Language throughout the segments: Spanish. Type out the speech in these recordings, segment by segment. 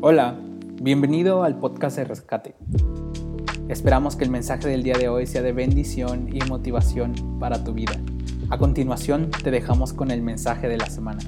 Hola, bienvenido al podcast de Rescate. Esperamos que el mensaje del día de hoy sea de bendición y motivación para tu vida. A continuación, te dejamos con el mensaje de la semana.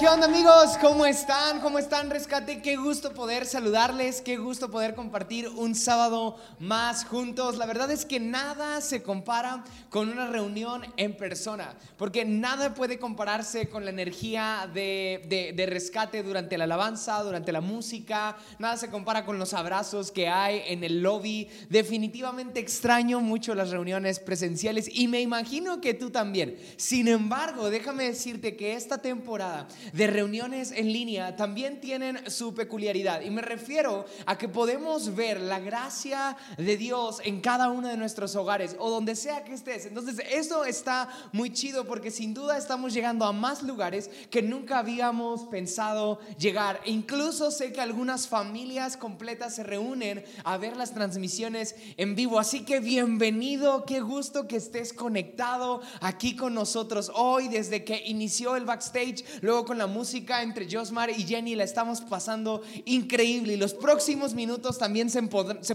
¿Qué onda amigos? ¿Cómo están? ¿Cómo están Rescate? Qué gusto poder saludarles, qué gusto poder compartir un sábado más juntos. La verdad es que nada se compara con una reunión en persona, porque nada puede compararse con la energía de, de Rescate durante la alabanza, durante la música, nada se compara con los abrazos que hay en el lobby. Definitivamente extraño mucho las reuniones presenciales y me imagino que tú también. Sin embargo, déjame decirte que esta temporada de reuniones en línea también tienen su peculiaridad. Y me refiero a que podemos ver la gracia de Dios en cada uno de nuestros hogares o donde sea que estés. Entonces, eso está muy chido porque sin duda estamos llegando a más lugares que nunca habíamos pensado llegar. Incluso sé que algunas familias completas se reúnen a ver las transmisiones en vivo. Así que bienvenido, qué gusto que estés conectado aquí con nosotros hoy desde que inició el backstage luego con la música entre Josmar y Jenny la estamos pasando increíble y los próximos minutos también se,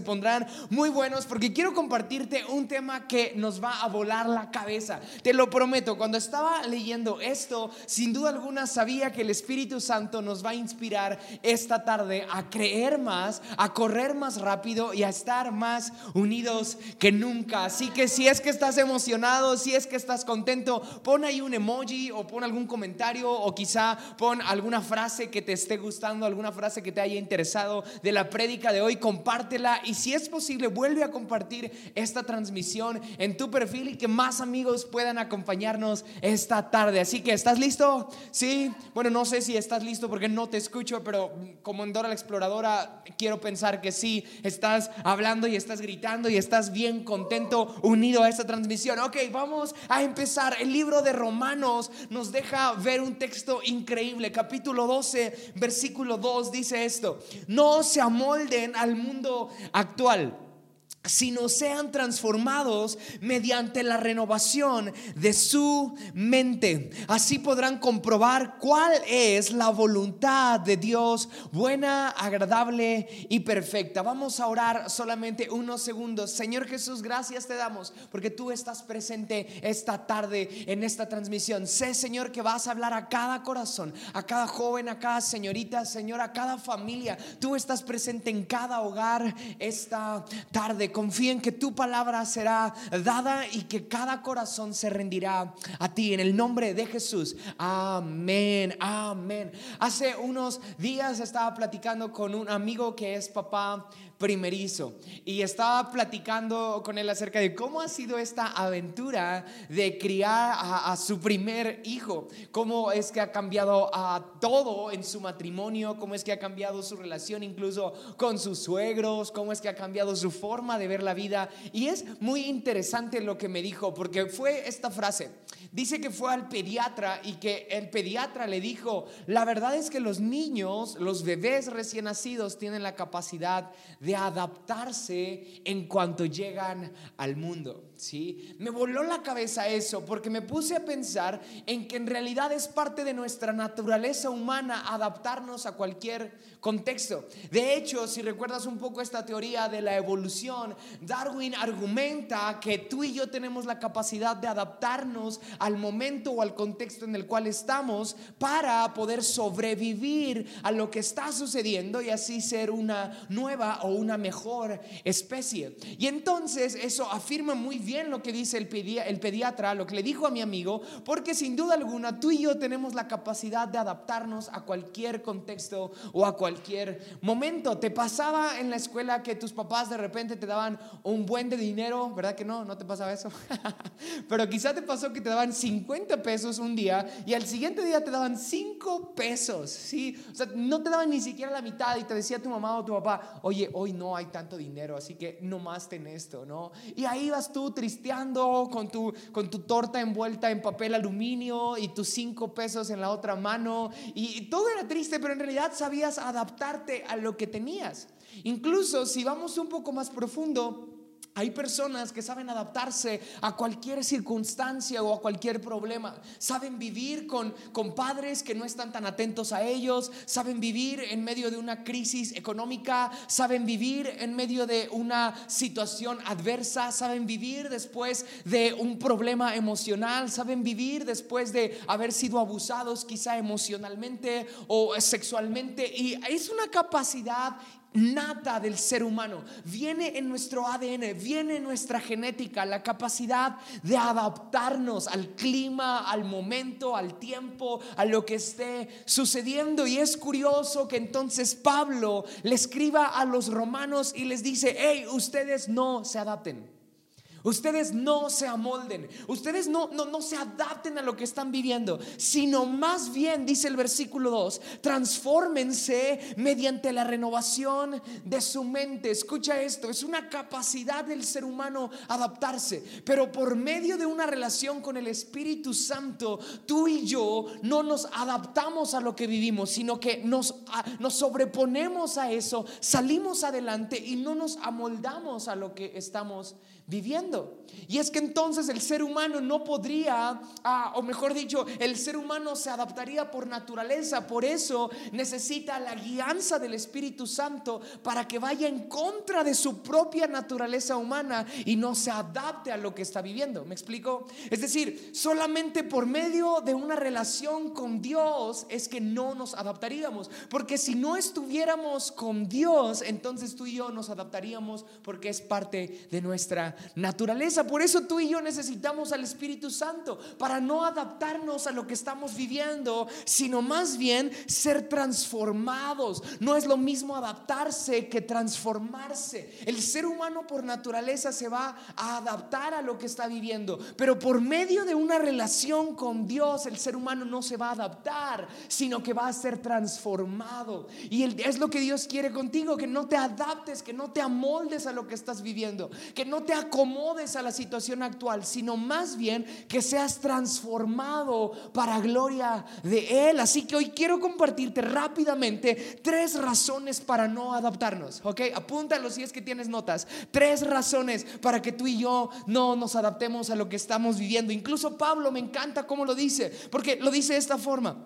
pondrán muy buenos porque quiero compartirte un tema que nos va a volar la cabeza. Te lo prometo, cuando estaba leyendo esto, sin duda alguna sabía que el Espíritu Santo nos va a inspirar esta tarde a creer más, a correr más rápido y a estar más unidos que nunca. Así que si es que estás emocionado, si es que estás contento, pon ahí un emoji o pon algún comentario o quizá pon alguna frase que te esté gustando, alguna frase que te haya interesado de la prédica de hoy, compártela y si es posible vuelve a compartir esta transmisión en tu perfil y que más amigos puedan acompañarnos esta tarde. Así que, ¿estás listo? Sí. Bueno, no sé si estás listo porque no te escucho, pero como en Dora la Exploradora quiero pensar que sí, estás hablando y estás gritando y estás bien contento unido a esta transmisión. Ok, vamos a empezar. El libro de Romanos nos deja ver un texto increíble. Capítulo 12, versículo 2 dice esto. No se amolden al mundo actual sino sean transformados mediante la renovación de su mente. Así podrán comprobar cuál es la voluntad de Dios, buena, agradable y perfecta. Vamos a orar solamente unos segundos. Señor Jesús, gracias te damos porque tú estás presente esta tarde en esta transmisión. Sé, Señor, que vas a hablar a cada corazón, a cada joven, a cada señorita, Señor, a cada familia. Tú estás presente en cada hogar esta tarde confíen que tu palabra será dada y que cada corazón se rendirá a ti. En el nombre de Jesús. Amén, amén. Hace unos días estaba platicando con un amigo que es papá primerizo. Y estaba platicando con él acerca de cómo ha sido esta aventura de criar a, su primer hijo, cómo es que ha cambiado a todo en su matrimonio, cómo es que ha cambiado su relación incluso con sus suegros, cómo es que ha cambiado su forma de ver la vida. Y es muy interesante lo que me dijo, porque fue esta frase. Dice que fue al pediatra y que el pediatra le dijo, la verdad es que los niños, los bebés recién nacidos tienen la capacidad adaptarse en cuanto llegan al mundo. ¿Sí? Me voló la cabeza eso porque me puse a pensar en que en realidad es parte de nuestra naturaleza humana adaptarnos a cualquier contexto. De hecho, si recuerdas un poco esta teoría de la evolución, Darwin argumenta que tú y yo tenemos la capacidad de adaptarnos al momento o al contexto en el cual estamos para poder sobrevivir a lo que está sucediendo y así ser una nueva o una mejor especie. Y entonces eso afirma muy lo que dice el, el pediatra, lo que le dijo a mi amigo, porque sin duda alguna tú y yo tenemos la capacidad de adaptarnos a cualquier contexto o a cualquier momento. ¿Te pasaba en la escuela que tus papás de repente te daban un buen de dinero? ¿Verdad que no? ¿No te pasaba eso? Pero quizá te pasó que te daban 50 pesos un día y al siguiente día te daban 5 pesos, ¿sí? O sea, no te daban ni siquiera la mitad y te decía tu mamá o tu papá, oye, hoy no hay tanto dinero, así que no más ten esto, ¿no? Y ahí vas tú tristeando con tu, con tu torta envuelta en papel aluminio y tus cinco pesos en la otra mano. Y, todo era triste, pero en realidad sabías adaptarte a lo que tenías. Incluso si vamos un poco más profundo, Hay personas que saben adaptarse a cualquier circunstancia o a cualquier problema. Saben vivir con, con, padres que no están tan atentos a ellos. Saben vivir en medio de una crisis económica. Saben vivir en medio de una situación adversa. Saben vivir después de un problema emocional. Saben vivir después de haber sido abusados quizá emocionalmente o sexualmente. Y es una capacidad nata del ser humano. Viene en nuestro ADN, viene en nuestra genética, la capacidad de adaptarnos al clima, al momento, al tiempo, a lo que esté sucediendo. Y es curioso que entonces Pablo le escriba a los romanos y les dice, hey, ustedes no se adapten. Ustedes no se amolden, ustedes no, no, no se adapten a lo que están viviendo, sino más bien, dice el versículo 2, transfórmense mediante la renovación de su mente. Escucha esto, es una capacidad del ser humano adaptarse, pero por medio de una relación con el Espíritu Santo, tú y yo no nos adaptamos a lo que vivimos, sino que nos, nos sobreponemos a eso, salimos adelante y no nos amoldamos a lo que estamos viviendo. Y es que entonces el ser humano no podría, ah, o mejor dicho, el ser humano se adaptaría por naturaleza. Por eso necesita la guianza del Espíritu Santo para que vaya en contra de su propia naturaleza humana y no se adapte a lo que está viviendo. ¿Me explico? Es decir, solamente por medio de una relación con Dios es que no nos adaptaríamos. Porque si no estuviéramos con Dios, entonces tú y yo nos adaptaríamos porque es parte de nuestra naturaleza. Por eso tú y yo necesitamos al Espíritu Santo para no adaptarnos a lo que estamos viviendo, sino más bien ser transformados. No es lo mismo adaptarse que transformarse. El ser humano por naturaleza se va a adaptar a lo que está viviendo, pero por medio de una relación con Dios, el ser humano no se va a adaptar, sino que va a ser transformado. Y es lo que Dios quiere contigo, que no te adaptes, que no te amoldes a lo que estás viviendo, que no te acomodes a la situación actual, sino más bien que seas transformado para gloria de Él. Así que hoy quiero compartirte rápidamente tres razones para no adaptarnos. Ok, apúntalo si es que tienes notas. Tres razones para que tú y yo no nos adaptemos a lo que estamos viviendo. Incluso Pablo me encanta cómo lo dice, porque lo dice de esta forma.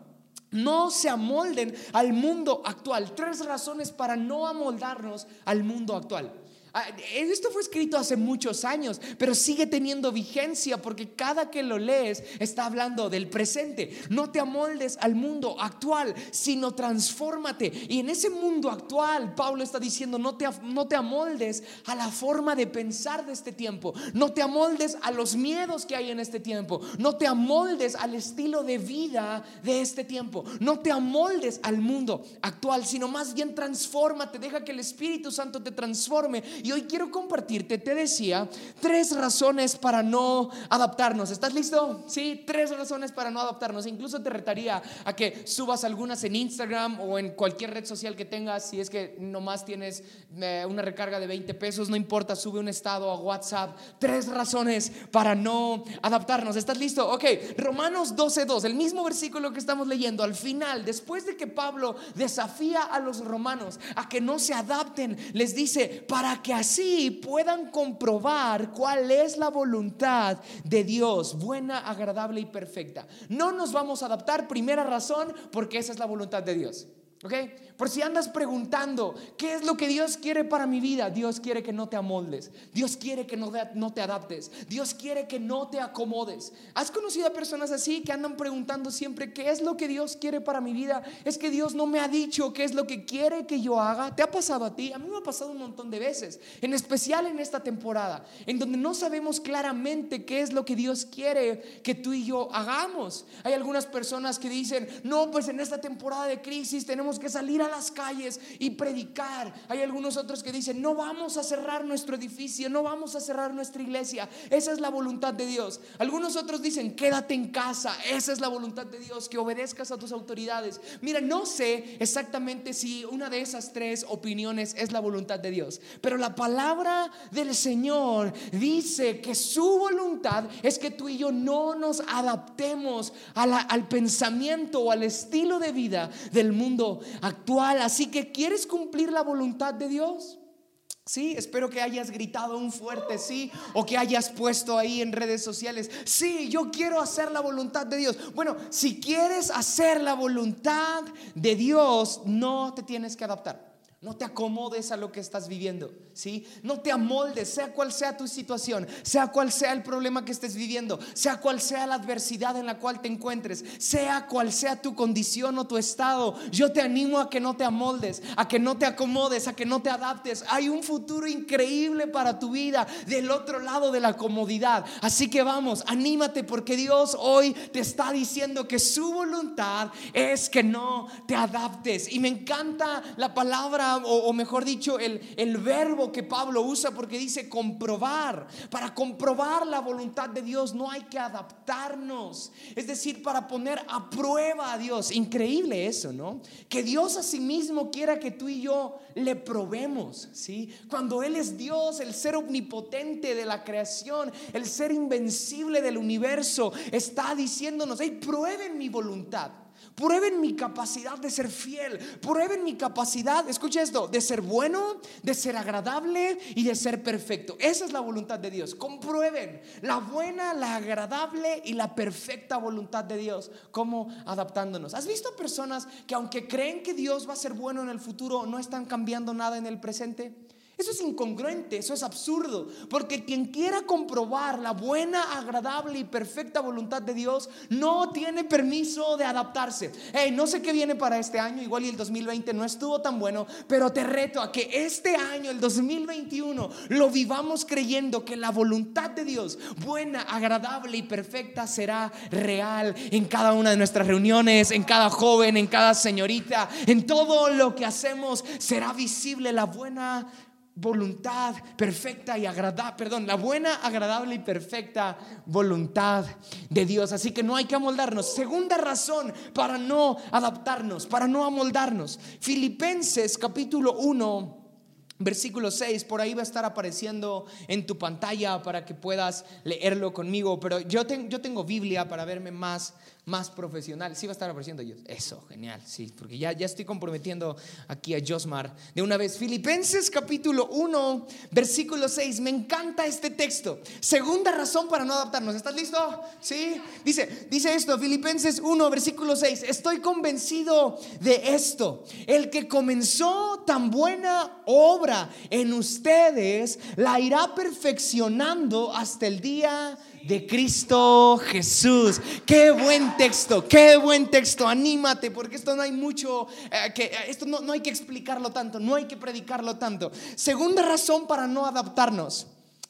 No se amolden al mundo actual. Tres razones para no amoldarnos al mundo actual. Ah, esto fue escrito hace muchos años, pero sigue teniendo vigencia porque cada que lo lees está hablando del presente. No te amoldes al mundo actual, sino transfórmate. Y en ese mundo actual, Pablo está diciendo, no te, no te amoldes a la forma de pensar de este tiempo. No te amoldes a los miedos que hay en este tiempo. No te amoldes al estilo de vida de este tiempo. No te amoldes al mundo actual, sino más bien transfórmate. Deja que el Espíritu Santo te transforme y hoy quiero compartirte, te decía, tres razones para no adaptarnos. ¿Estás listo? Sí, tres razones para no adaptarnos. Incluso te retaría a que subas algunas en Instagram o en cualquier red social que tengas. Si es que nomás tienes eh, una recarga de 20 pesos, no importa, sube un estado a WhatsApp. Tres razones para no adaptarnos. ¿Estás listo? Ok, Romanos 12.2, el mismo versículo que estamos leyendo. Al final, después de que Pablo desafía a los romanos a que no se adapten, les dice, para que así puedan comprobar cuál es la voluntad de Dios, buena, agradable y perfecta. No nos vamos a adaptar, primera razón, porque esa es la voluntad de Dios. ¿Ok? Por si andas preguntando, ¿qué es lo que Dios quiere para mi vida? Dios quiere que no te amoldes. Dios quiere que no, no te adaptes. Dios quiere que no te acomodes. ¿Has conocido a personas así que andan preguntando siempre, ¿qué es lo que Dios quiere para mi vida? Es que Dios no me ha dicho qué es lo que quiere que yo haga. ¿Te ha pasado a ti? A mí me ha pasado un montón de veces. En especial en esta temporada, en donde no sabemos claramente qué es lo que Dios quiere que tú y yo hagamos. Hay algunas personas que dicen, no, pues en esta temporada de crisis tenemos que salir a las calles y predicar. Hay algunos otros que dicen, no vamos a cerrar nuestro edificio, no vamos a cerrar nuestra iglesia. Esa es la voluntad de Dios. Algunos otros dicen, quédate en casa. Esa es la voluntad de Dios, que obedezcas a tus autoridades. Mira, no sé exactamente si una de esas tres opiniones es la voluntad de Dios, pero la palabra del Señor dice que su voluntad es que tú y yo no nos adaptemos al pensamiento o al estilo de vida del mundo actual. Así que, ¿quieres cumplir la voluntad de Dios? Sí, espero que hayas gritado un fuerte sí o que hayas puesto ahí en redes sociales, sí, yo quiero hacer la voluntad de Dios. Bueno, si quieres hacer la voluntad de Dios, no te tienes que adaptar. No te acomodes a lo que estás viviendo, ¿sí? No te amoldes, sea cual sea tu situación, sea cual sea el problema que estés viviendo, sea cual sea la adversidad en la cual te encuentres, sea cual sea tu condición o tu estado. Yo te animo a que no te amoldes, a que no te acomodes, a que no te adaptes. Hay un futuro increíble para tu vida del otro lado de la comodidad. Así que vamos, anímate porque Dios hoy te está diciendo que su voluntad es que no te adaptes. Y me encanta la palabra o, mejor dicho, el, el verbo que Pablo usa porque dice comprobar. Para comprobar la voluntad de Dios no hay que adaptarnos. Es decir, para poner a prueba a Dios. Increíble eso, ¿no? Que Dios a sí mismo quiera que tú y yo le probemos, ¿sí? Cuando Él es Dios, el ser omnipotente de la creación, el ser invencible del universo, está diciéndonos, hey, prueben mi voluntad. Prueben mi capacidad de ser fiel. Prueben mi capacidad, escucha esto, de ser bueno, de ser agradable y de ser perfecto. Esa es la voluntad de Dios. Comprueben la buena, la agradable y la perfecta voluntad de Dios. ¿Cómo adaptándonos? ¿Has visto personas que aunque creen que Dios va a ser bueno en el futuro, no están cambiando nada en el presente? Eso es incongruente, eso es absurdo, porque quien quiera comprobar la buena, agradable y perfecta voluntad de Dios no tiene permiso de adaptarse. Hey, no sé qué viene para este año, igual y el 2020 no estuvo tan bueno, pero te reto a que este año, el 2021, lo vivamos creyendo que la voluntad de Dios, buena, agradable y perfecta, será real en cada una de nuestras reuniones, en cada joven, en cada señorita, en todo lo que hacemos, será visible la buena voluntad perfecta y agradable, perdón, la buena, agradable y perfecta voluntad de Dios. Así que no hay que amoldarnos. Segunda razón para no adaptarnos, para no amoldarnos. Filipenses capítulo 1. Versículo 6, por ahí va a estar apareciendo en tu pantalla para que puedas leerlo conmigo, pero yo, yo tengo Biblia para verme más más profesional. Sí va a estar apareciendo yo. Eso, genial, sí, porque ya, ya estoy comprometiendo aquí a Josmar de una vez. Filipenses capítulo 1, versículo 6. Me encanta este texto. Segunda razón para no adaptarnos. ¿Estás listo? Sí. Dice, dice esto, Filipenses 1, versículo 6. Estoy convencido de esto. El que comenzó tan buena obra en ustedes, la irá perfeccionando hasta el día Cristo Jesús. Qué buen texto, qué buen texto. Anímate, porque esto no hay mucho, eh, que, eh, esto no, no hay que explicarlo tanto, no hay que predicarlo tanto. Segunda razón para no adaptarnos.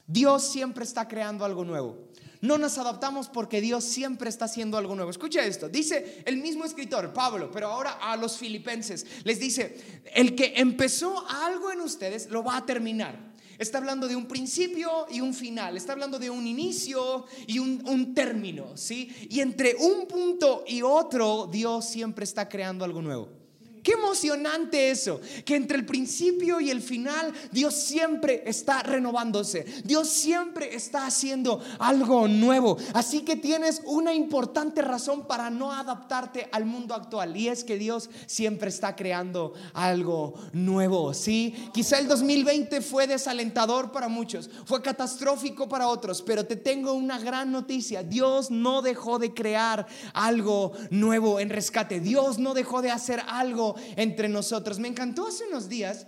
Dios siempre está creando algo nuevo. No nos adaptamos porque Dios siempre está haciendo algo nuevo. Escucha esto, dice el mismo escritor, Pablo, pero ahora a los filipenses, les dice, el que empezó algo en ustedes lo va a terminar. Está hablando de un principio y un final. Está hablando de un inicio y un, un, término, ¿sí? Y entre un punto y otro, Dios siempre está creando algo nuevo. Qué emocionante eso, que entre el principio y el final Dios siempre está renovándose, Dios siempre está haciendo algo nuevo. Así que tienes una importante razón para no adaptarte al mundo actual y es que Dios siempre está creando algo nuevo. Sí, quizá el 2020 fue desalentador para muchos, fue catastrófico para otros, pero te tengo una gran noticia. Dios no dejó de crear algo nuevo en rescate. Dios no dejó de hacer algo entre nosotros. Me encantó hace unos días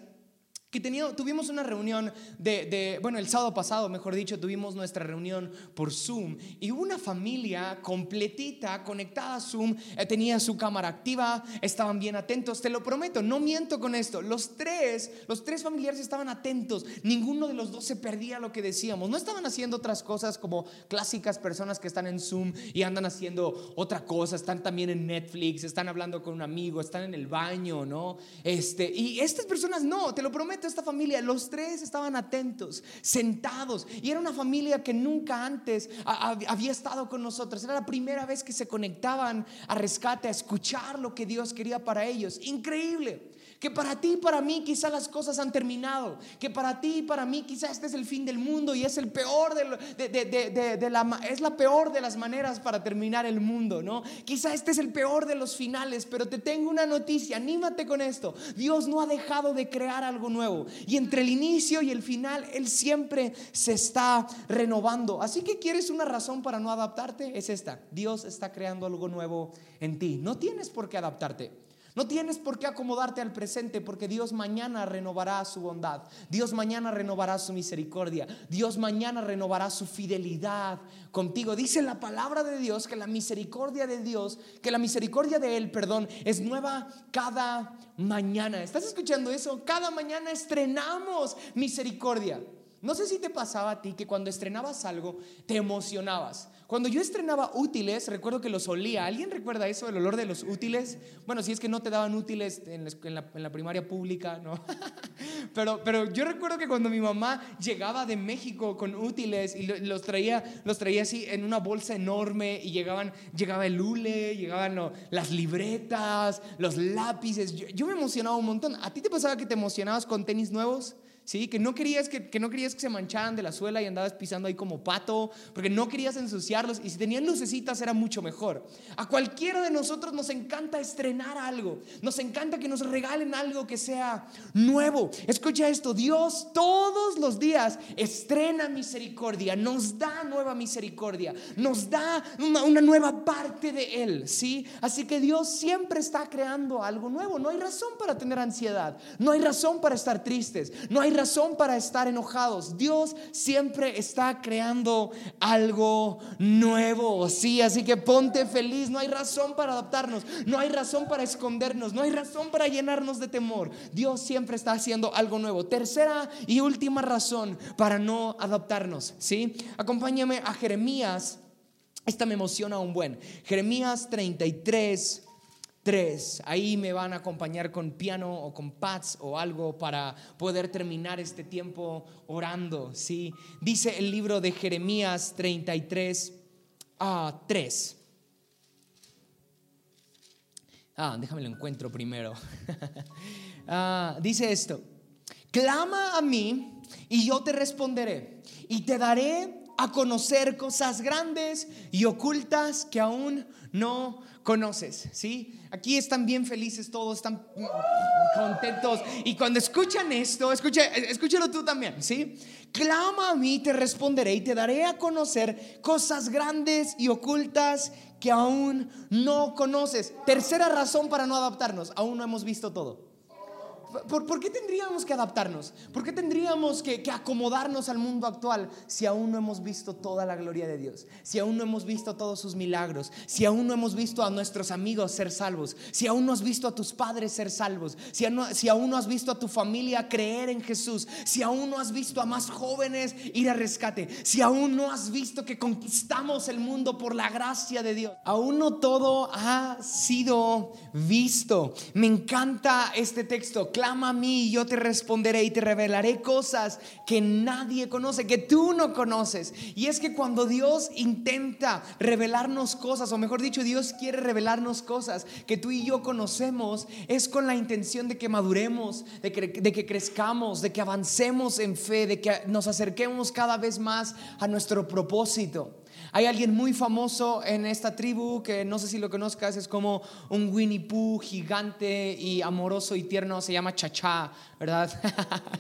que tuvimos una reunión de, bueno, el sábado pasado, mejor dicho, tuvimos nuestra reunión por Zoom y una familia completita conectada a Zoom, eh, tenía su cámara activa, estaban bien atentos, te lo prometo, no miento con esto, los tres, los tres familiares estaban atentos, ninguno de los dos se perdía lo que decíamos, no estaban haciendo otras cosas como clásicas personas que están en Zoom y andan haciendo otra cosa, están también en Netflix, están hablando con un amigo, están en el baño, ¿no? Este, y estas personas no, te lo prometo esta familia, los tres estaban atentos, sentados, y era una familia que nunca antes había estado con nosotros. Era la primera vez que se conectaban a rescate, a escuchar lo que Dios quería para ellos. Increíble. Que para ti y para mí quizá las cosas han terminado, que para ti y para mí quizá este es el fin del mundo y es el peor de, la, es la peor de las maneras para terminar el mundo, ¿no? Quizá este es el peor de los finales, pero te tengo una noticia, anímate con esto. Dios no ha dejado de crear algo nuevo y entre el inicio y el final él siempre se está renovando. Así que quieres una razón para no adaptarte, es esta. Dios está creando algo nuevo en ti. No tienes por qué adaptarte. No tienes por qué acomodarte al presente porque Dios mañana renovará su bondad. Dios mañana renovará su misericordia. Dios mañana renovará su fidelidad contigo. Dice la palabra de Dios que la misericordia de Dios, que la misericordia de Él, perdón, es nueva cada mañana. ¿Estás escuchando eso? Cada mañana estrenamos misericordia. No sé si te pasaba a ti que cuando estrenabas algo te emocionabas. Cuando yo estrenaba útiles, recuerdo que los olía. ¿Alguien recuerda eso, el olor de los útiles? Bueno, si es que no te daban útiles en la, primaria pública, ¿no? pero, pero yo recuerdo que cuando mi mamá llegaba de México con útiles y los traía, los traía así en una bolsa enorme y llegaban, llegaba el hule, llegaban las libretas, los lápices. yo me emocionaba un montón. ¿A ti te pasaba que te emocionabas con tenis nuevos? ¿Sí? Que no, querías que, que, no querías que se mancharan de la suela y andabas pisando ahí como pato, porque no querías ensuciarlos y si tenían lucecitas era mucho mejor. A cualquiera de nosotros nos encanta estrenar algo, nos encanta que nos regalen algo que sea nuevo. Escucha esto, Dios todos los días estrena misericordia, nos da nueva misericordia, nos da una, nueva parte de Él, ¿sí? Así que Dios siempre está creando algo nuevo, no hay razón para tener ansiedad, no hay razón para estar tristes, no hay razón para estar enojados. Dios siempre está creando algo nuevo. Sí, así que ponte feliz. No hay razón para adaptarnos. No hay razón para escondernos. No hay razón para llenarnos de temor. Dios siempre está haciendo algo nuevo. Tercera y última razón para no adaptarnos. Sí, acompáñame a Jeremías. Esta me emociona un buen. Jeremías 33 tres. Ahí me van a acompañar con piano o con pads o algo para poder terminar este tiempo orando. ¿sí? Dice el libro de Jeremías 33 a 3. Ah, déjame lo encuentro primero. ah, dice esto, clama a mí y yo te responderé y te daré a conocer cosas grandes y ocultas que aún no conoces, ¿sí? Aquí están bien felices todos, están contentos. Y cuando escuchan esto, escucha, escúchalo tú también, ¿sí? Clama a mí, te responderé y te daré a conocer cosas grandes y ocultas que aún no conoces. Tercera razón para no adaptarnos, aún no hemos visto todo. ¿Por, qué tendríamos que adaptarnos? ¿Por qué tendríamos que, acomodarnos al mundo actual si aún no hemos visto toda la gloria de Dios? Si aún no hemos visto todos sus milagros? Si aún no hemos visto a nuestros amigos ser salvos? Si aún no has visto a tus padres ser salvos? Si, si aún no has visto a tu familia creer en Jesús? Si aún no has visto a más jóvenes ir a rescate? Si aún no has visto que conquistamos el mundo por la gracia de Dios? Aún no todo ha sido visto. Me encanta este texto clama a mí y yo te responderé y te revelaré cosas que nadie conoce, que tú no conoces. Y es que cuando Dios intenta revelarnos cosas, o mejor dicho, Dios quiere revelarnos cosas que tú y yo conocemos, es con la intención de que maduremos, de que, de que crezcamos, de que avancemos en fe, de que nos acerquemos cada vez más a nuestro propósito. Hay alguien muy famoso en esta tribu que no sé si lo conozcas, es como un Winnie Pooh gigante y amoroso y tierno, se llama Chachá, ¿verdad?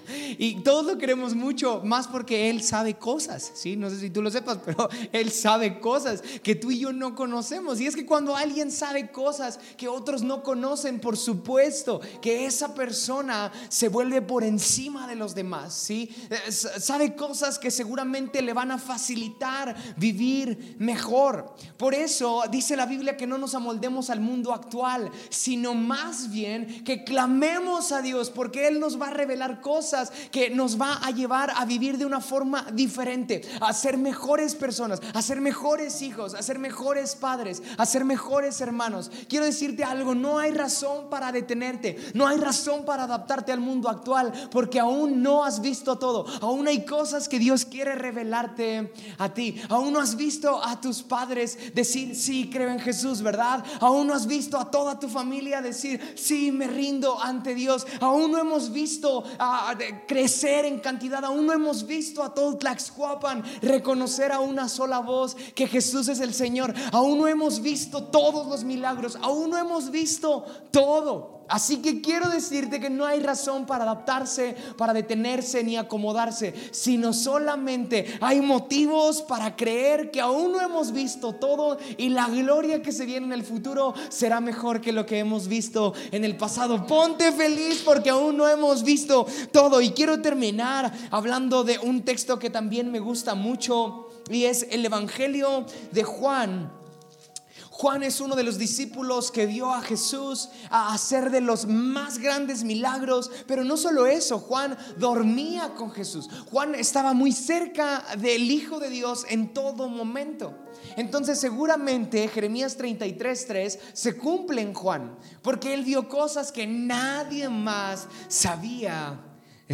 y todos lo queremos mucho, más porque Él sabe cosas, ¿sí? No sé si tú lo sepas, pero Él sabe cosas que tú y yo no conocemos. Y es que cuando alguien sabe cosas que otros no conocen, por supuesto que esa persona se vuelve por encima de los demás, ¿sí? Eh, sabe cosas que seguramente le van a facilitar vivir mejor. Por eso dice la Biblia que no nos amoldemos al mundo actual, sino más bien que clamemos a Dios, porque Él nos va a revelar cosas que nos va a llevar a vivir de una forma diferente, a ser mejores personas, a ser mejores hijos, a ser mejores padres, a ser mejores hermanos. Quiero decirte algo, no hay razón para detenerte, no hay razón para adaptarte al mundo actual, porque aún no has visto todo, aún hay cosas que Dios quiere revelarte a ti, aún no has visto a tus padres decir, sí, creo en Jesús, ¿verdad? Aún no has visto a toda tu familia decir, sí, me rindo ante Dios. Aún no hemos visto a crecer en cantidad. Aún no hemos visto a todo Tlaxcuapan reconocer a una sola voz que Jesús es el Señor. Aún no hemos visto todos los milagros. Aún no hemos visto todo. Así que quiero decirte que no hay razón para adaptarse, para detenerse ni acomodarse, sino solamente hay motivos para creer que aún no hemos visto todo y la gloria que se viene en el futuro será mejor que lo que hemos visto en el pasado. Ponte feliz porque aún no hemos visto todo. Y quiero terminar hablando de un texto que también me gusta mucho y es el Evangelio de Juan Juan es uno de los discípulos que vio a Jesús a hacer de los más grandes milagros, pero no solo eso, Juan dormía con Jesús. Juan estaba muy cerca del Hijo de Dios en todo momento. Entonces seguramente Jeremías 33:3 se cumple en Juan, porque él vio cosas que nadie más sabía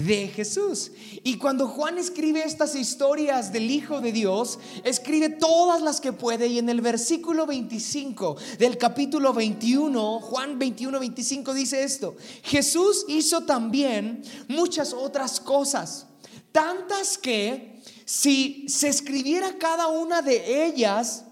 de Jesús. Y cuando Juan escribe estas historias del Hijo de Dios, escribe todas las que puede y en el versículo 25 del capítulo 21, Juan 21, 25 dice esto, Jesús hizo también muchas otras cosas, tantas que si se escribiera cada una de ellas,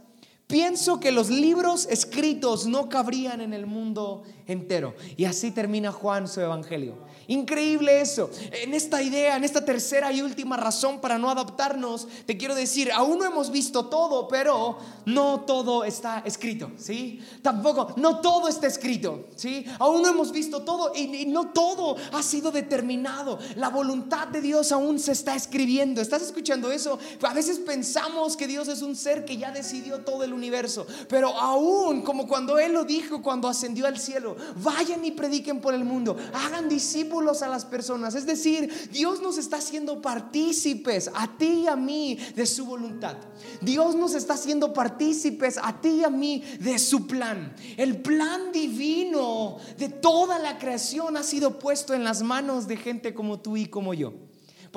Pienso que los libros escritos no cabrían en el mundo entero. Y así termina Juan su evangelio. Increíble eso. En esta idea, en esta tercera y última razón para no adaptarnos, te quiero decir, aún no hemos visto todo, pero no todo está escrito, ¿sí? Tampoco, no todo está escrito, ¿sí? Aún no hemos visto todo y, no todo ha sido determinado. La voluntad de Dios aún se está escribiendo. ¿Estás escuchando eso? A veces pensamos que Dios es un ser que ya decidió todo el universo, pero aún como cuando Él lo dijo cuando ascendió al cielo, vayan y prediquen por el mundo, hagan discípulos a las personas. Es decir, Dios nos está haciendo partícipes a ti y a mí de su voluntad. Dios nos está haciendo partícipes a ti y a mí de su plan. El plan divino de toda la creación ha sido puesto en las manos de gente como tú y como yo.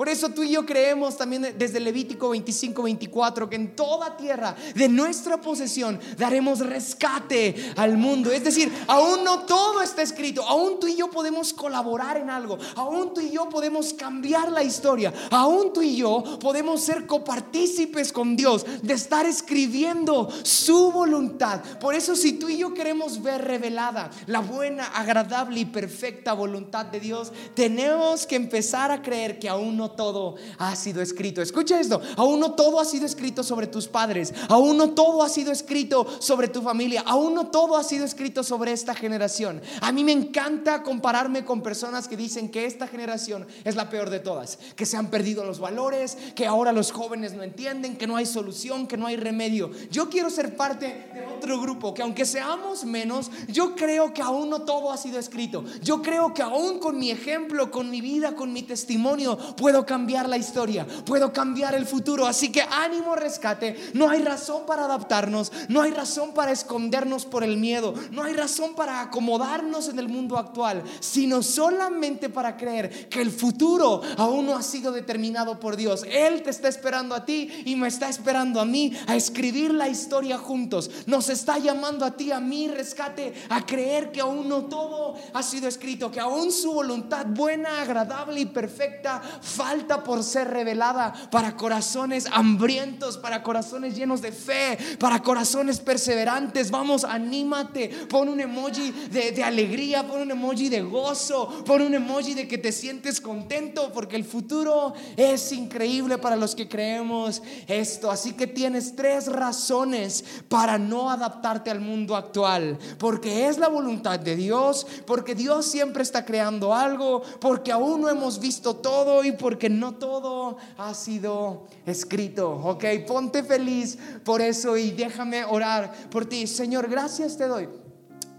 Por eso tú y yo creemos también desde Levítico 25, 24 que en toda tierra de nuestra posesión daremos rescate al mundo. Es decir, aún no todo está escrito, aún tú y yo podemos colaborar en algo, aún tú y yo podemos cambiar la historia, aún tú y yo podemos ser copartícipes con Dios de estar escribiendo su voluntad. Por eso si tú y yo queremos ver revelada la buena, agradable y perfecta voluntad de Dios, tenemos que empezar a creer que aún no todo ha sido escrito. Escucha esto, aún no todo ha sido escrito sobre tus padres, aún no todo ha sido escrito sobre tu familia, aún no todo ha sido escrito sobre esta generación. A mí me encanta compararme con personas que dicen que esta generación es la peor de todas, que se han perdido los valores, que ahora los jóvenes no entienden, que no hay solución, que no hay remedio. Yo quiero ser parte de otro grupo que aunque seamos menos, yo creo que aún no todo ha sido escrito. Yo creo que aún con mi ejemplo, con mi vida, con mi testimonio, puedo cambiar la historia, puedo cambiar el futuro. Así que ánimo, rescate. No hay razón para adaptarnos, no hay razón para escondernos por el miedo, no hay razón para acomodarnos en el mundo actual, sino solamente para creer que el futuro aún no ha sido determinado por Dios. Él te está esperando a ti y me está esperando a mí a escribir la historia juntos. Nos está llamando a ti, a mí, rescate, a creer que aún no todo ha sido escrito, que aún su voluntad buena, agradable y perfecta falta por ser revelada para corazones hambrientos, para corazones llenos de fe, para corazones perseverantes. Vamos, anímate, pon un emoji de, alegría, pon un emoji de gozo, pon un emoji de que te sientes contento, porque el futuro es increíble para los que creemos esto. Así que tienes tres razones para no adaptarte al mundo actual, porque es la voluntad de Dios, porque Dios siempre está creando algo, porque aún no hemos visto todo y porque que no todo ha sido escrito. Ok, ponte feliz por eso y déjame orar por ti. Señor, gracias te doy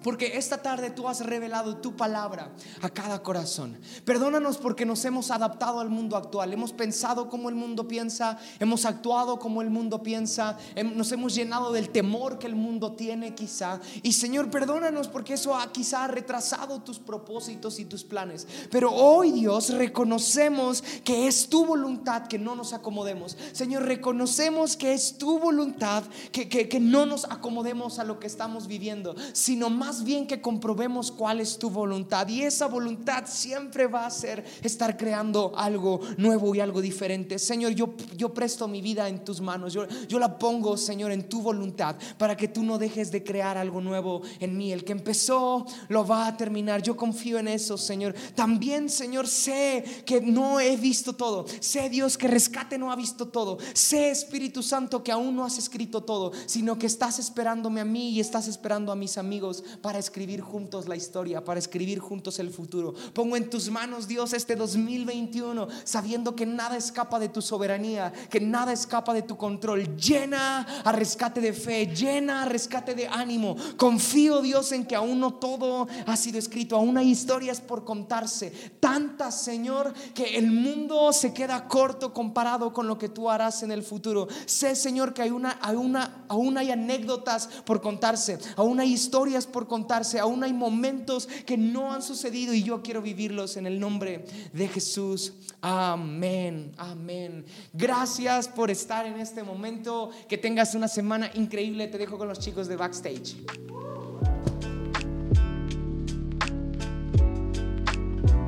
porque esta tarde tú has revelado tu palabra a cada corazón. Perdónanos porque nos hemos adaptado al mundo actual, hemos pensado como el mundo piensa, hemos actuado como el mundo piensa, nos hemos llenado del temor que el mundo tiene quizá. Y Señor, perdónanos porque eso ha quizá retrasado tus propósitos y tus planes. Pero hoy Dios reconocemos que es tu voluntad que no nos acomodemos. Señor, reconocemos que es tu voluntad que, que, que no nos acomodemos a lo que estamos viviendo, sino más más bien que comprobemos cuál es tu voluntad. Y esa voluntad siempre va a ser estar creando algo nuevo y algo diferente. Señor, yo, yo presto mi vida en tus manos. Yo, yo la pongo, Señor, en tu voluntad para que tú no dejes de crear algo nuevo en mí. El que empezó lo va a terminar. Yo confío en eso, Señor. También, Señor, sé que no he visto todo. Sé, Dios, que rescate no ha visto todo. Sé, Espíritu Santo, que aún no has escrito todo, sino que estás esperándome a mí y estás esperando a mis amigos para escribir juntos la historia, para escribir juntos el futuro. Pongo en tus manos, Dios, este 2021, sabiendo que nada escapa de tu soberanía, que nada escapa de tu control. Llena a rescate de fe, llena a rescate de ánimo. Confío, Dios, en que aún no todo ha sido escrito, aún hay historias por contarse. Tantas, Señor, que el mundo se queda corto comparado con lo que tú harás en el futuro. Sé, Señor, que hay una, hay una, aún hay anécdotas por contarse, aún hay historias por contarse, aún hay momentos que no han sucedido y yo quiero vivirlos en el nombre de Jesús. Amén, amén. Gracias por estar en este momento. Que tengas una semana increíble. Te dejo con los chicos de backstage.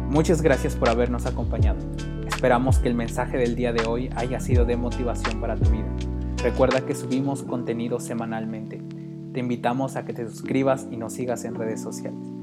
Muchas gracias por habernos acompañado. Esperamos que el mensaje del día de hoy haya sido de motivación para tu vida. Recuerda que subimos contenido semanalmente te invitamos a que te suscribas y nos sigas en redes sociales.